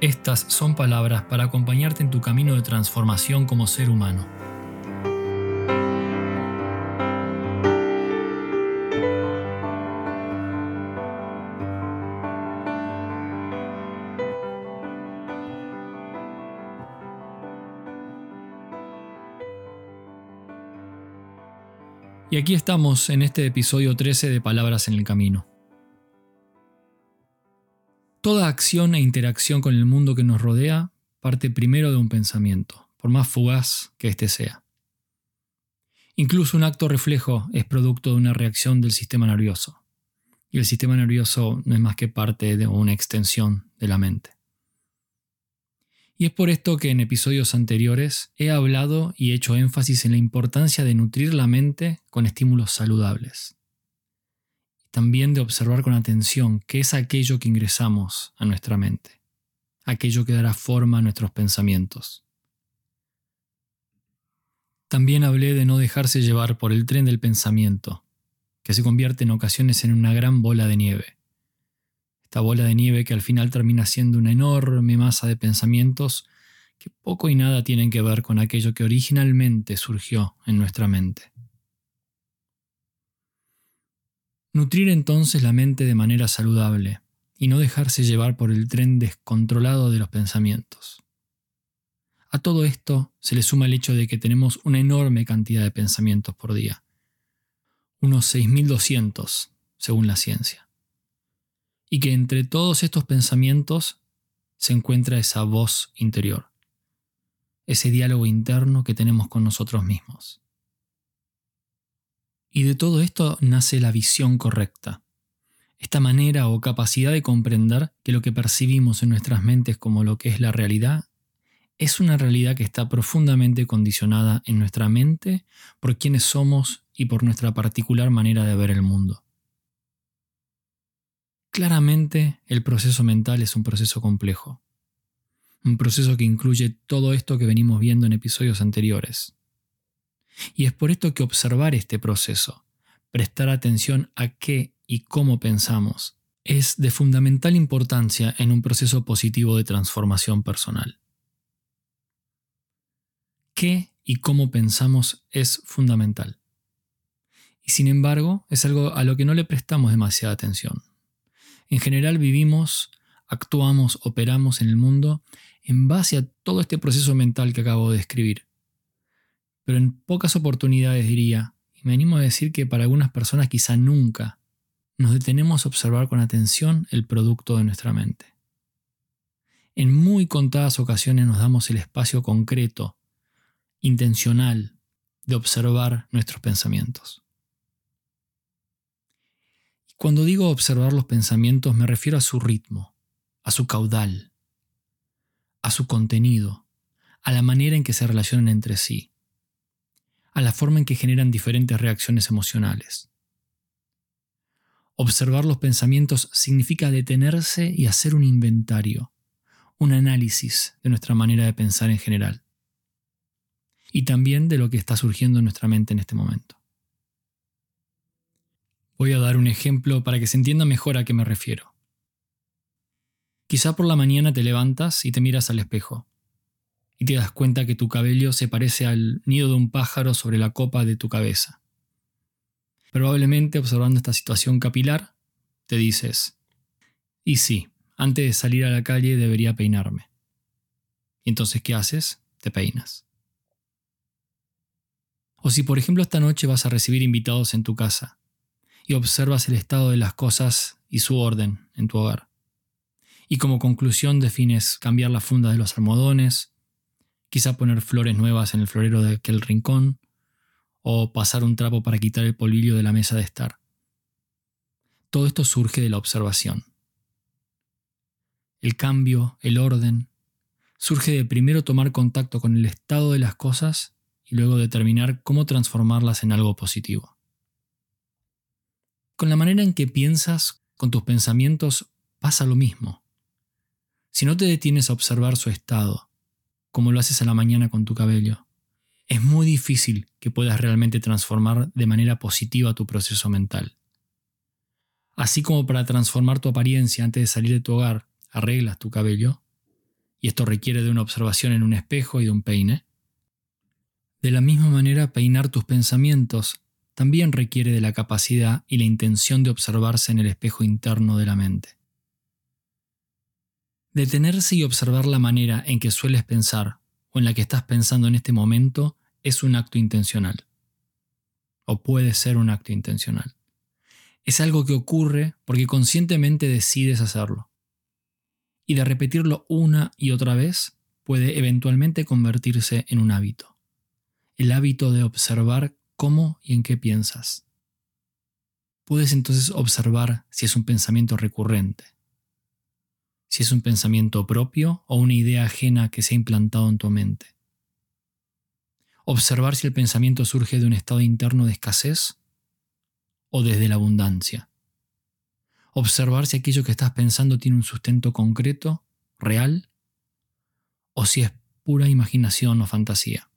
estas son palabras para acompañarte en tu camino de transformación como ser humano. Y aquí estamos en este episodio 13 de Palabras en el Camino. Toda acción e interacción con el mundo que nos rodea parte primero de un pensamiento, por más fugaz que éste sea. Incluso un acto reflejo es producto de una reacción del sistema nervioso, y el sistema nervioso no es más que parte de una extensión de la mente. Y es por esto que en episodios anteriores he hablado y hecho énfasis en la importancia de nutrir la mente con estímulos saludables también de observar con atención qué es aquello que ingresamos a nuestra mente, aquello que dará forma a nuestros pensamientos. También hablé de no dejarse llevar por el tren del pensamiento, que se convierte en ocasiones en una gran bola de nieve. Esta bola de nieve que al final termina siendo una enorme masa de pensamientos que poco y nada tienen que ver con aquello que originalmente surgió en nuestra mente. Nutrir entonces la mente de manera saludable y no dejarse llevar por el tren descontrolado de los pensamientos. A todo esto se le suma el hecho de que tenemos una enorme cantidad de pensamientos por día, unos 6.200 según la ciencia, y que entre todos estos pensamientos se encuentra esa voz interior, ese diálogo interno que tenemos con nosotros mismos. Y de todo esto nace la visión correcta. Esta manera o capacidad de comprender que lo que percibimos en nuestras mentes como lo que es la realidad es una realidad que está profundamente condicionada en nuestra mente por quienes somos y por nuestra particular manera de ver el mundo. Claramente el proceso mental es un proceso complejo, un proceso que incluye todo esto que venimos viendo en episodios anteriores. Y es por esto que observar este proceso, prestar atención a qué y cómo pensamos, es de fundamental importancia en un proceso positivo de transformación personal. ¿Qué y cómo pensamos es fundamental? Y sin embargo, es algo a lo que no le prestamos demasiada atención. En general vivimos, actuamos, operamos en el mundo en base a todo este proceso mental que acabo de describir pero en pocas oportunidades diría, y me animo a decir que para algunas personas quizá nunca, nos detenemos a observar con atención el producto de nuestra mente. En muy contadas ocasiones nos damos el espacio concreto, intencional, de observar nuestros pensamientos. Cuando digo observar los pensamientos me refiero a su ritmo, a su caudal, a su contenido, a la manera en que se relacionan entre sí a la forma en que generan diferentes reacciones emocionales. Observar los pensamientos significa detenerse y hacer un inventario, un análisis de nuestra manera de pensar en general, y también de lo que está surgiendo en nuestra mente en este momento. Voy a dar un ejemplo para que se entienda mejor a qué me refiero. Quizá por la mañana te levantas y te miras al espejo te das cuenta que tu cabello se parece al nido de un pájaro sobre la copa de tu cabeza. Probablemente observando esta situación capilar, te dices, y sí, antes de salir a la calle debería peinarme. ¿Y entonces qué haces? Te peinas. O si por ejemplo esta noche vas a recibir invitados en tu casa y observas el estado de las cosas y su orden en tu hogar. Y como conclusión defines cambiar la funda de los almohadones, quizá poner flores nuevas en el florero de aquel rincón, o pasar un trapo para quitar el polvillo de la mesa de estar. Todo esto surge de la observación. El cambio, el orden, surge de primero tomar contacto con el estado de las cosas y luego determinar cómo transformarlas en algo positivo. Con la manera en que piensas, con tus pensamientos, pasa lo mismo. Si no te detienes a observar su estado, como lo haces a la mañana con tu cabello, es muy difícil que puedas realmente transformar de manera positiva tu proceso mental. Así como para transformar tu apariencia antes de salir de tu hogar, arreglas tu cabello, y esto requiere de una observación en un espejo y de un peine. De la misma manera, peinar tus pensamientos también requiere de la capacidad y la intención de observarse en el espejo interno de la mente. Detenerse y observar la manera en que sueles pensar o en la que estás pensando en este momento es un acto intencional. O puede ser un acto intencional. Es algo que ocurre porque conscientemente decides hacerlo. Y de repetirlo una y otra vez puede eventualmente convertirse en un hábito. El hábito de observar cómo y en qué piensas. Puedes entonces observar si es un pensamiento recurrente, si es un pensamiento propio o una idea ajena que se ha implantado en tu mente. Observar si el pensamiento surge de un estado interno de escasez o desde la abundancia. Observar si aquello que estás pensando tiene un sustento concreto, real, o si es pura imaginación o fantasía.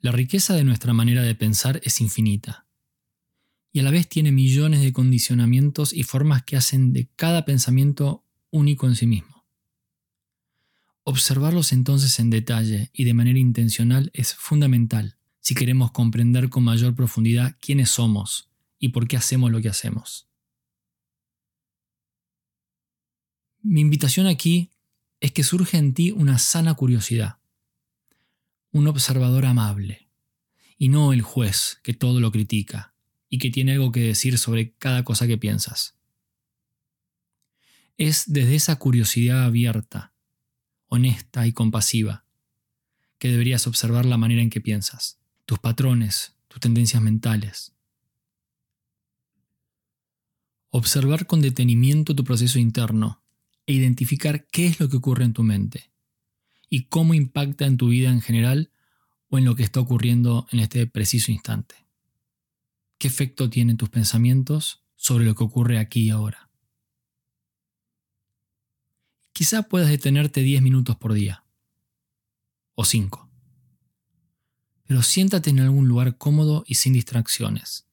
La riqueza de nuestra manera de pensar es infinita y a la vez tiene millones de condicionamientos y formas que hacen de cada pensamiento único en sí mismo. Observarlos entonces en detalle y de manera intencional es fundamental si queremos comprender con mayor profundidad quiénes somos y por qué hacemos lo que hacemos. Mi invitación aquí es que surge en ti una sana curiosidad, un observador amable, y no el juez que todo lo critica y que tiene algo que decir sobre cada cosa que piensas. Es desde esa curiosidad abierta, honesta y compasiva, que deberías observar la manera en que piensas, tus patrones, tus tendencias mentales. Observar con detenimiento tu proceso interno e identificar qué es lo que ocurre en tu mente y cómo impacta en tu vida en general o en lo que está ocurriendo en este preciso instante. ¿Qué efecto tienen tus pensamientos sobre lo que ocurre aquí y ahora? Quizá puedas detenerte 10 minutos por día, o 5. Pero siéntate en algún lugar cómodo y sin distracciones.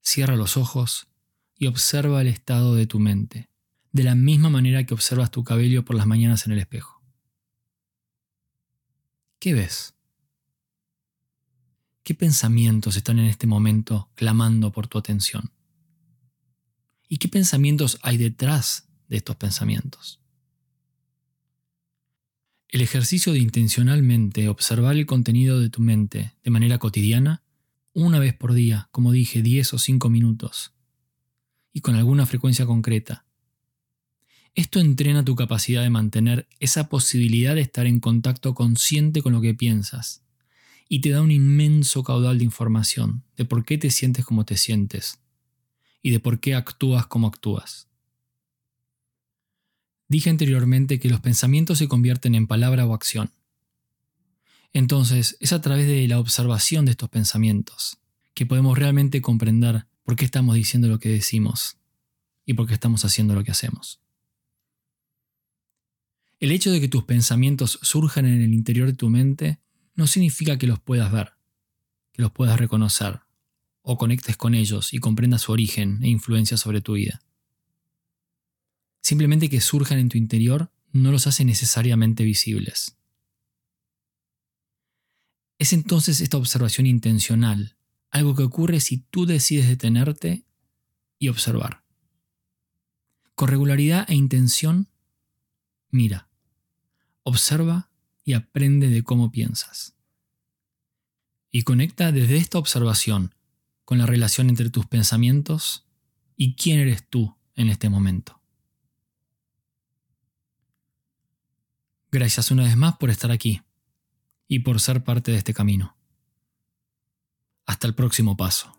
Cierra los ojos y observa el estado de tu mente, de la misma manera que observas tu cabello por las mañanas en el espejo. ¿Qué ves? ¿Qué pensamientos están en este momento clamando por tu atención? ¿Y qué pensamientos hay detrás de estos pensamientos? El ejercicio de intencionalmente observar el contenido de tu mente de manera cotidiana, una vez por día, como dije, 10 o 5 minutos, y con alguna frecuencia concreta, esto entrena tu capacidad de mantener esa posibilidad de estar en contacto consciente con lo que piensas y te da un inmenso caudal de información de por qué te sientes como te sientes y de por qué actúas como actúas. Dije anteriormente que los pensamientos se convierten en palabra o acción. Entonces, es a través de la observación de estos pensamientos que podemos realmente comprender por qué estamos diciendo lo que decimos y por qué estamos haciendo lo que hacemos. El hecho de que tus pensamientos surjan en el interior de tu mente no significa que los puedas ver, que los puedas reconocer, o conectes con ellos y comprendas su origen e influencia sobre tu vida. Simplemente que surjan en tu interior no los hace necesariamente visibles. Es entonces esta observación intencional, algo que ocurre si tú decides detenerte y observar. Con regularidad e intención, mira observa y aprende de cómo piensas. Y conecta desde esta observación con la relación entre tus pensamientos y quién eres tú en este momento. Gracias una vez más por estar aquí y por ser parte de este camino. Hasta el próximo paso.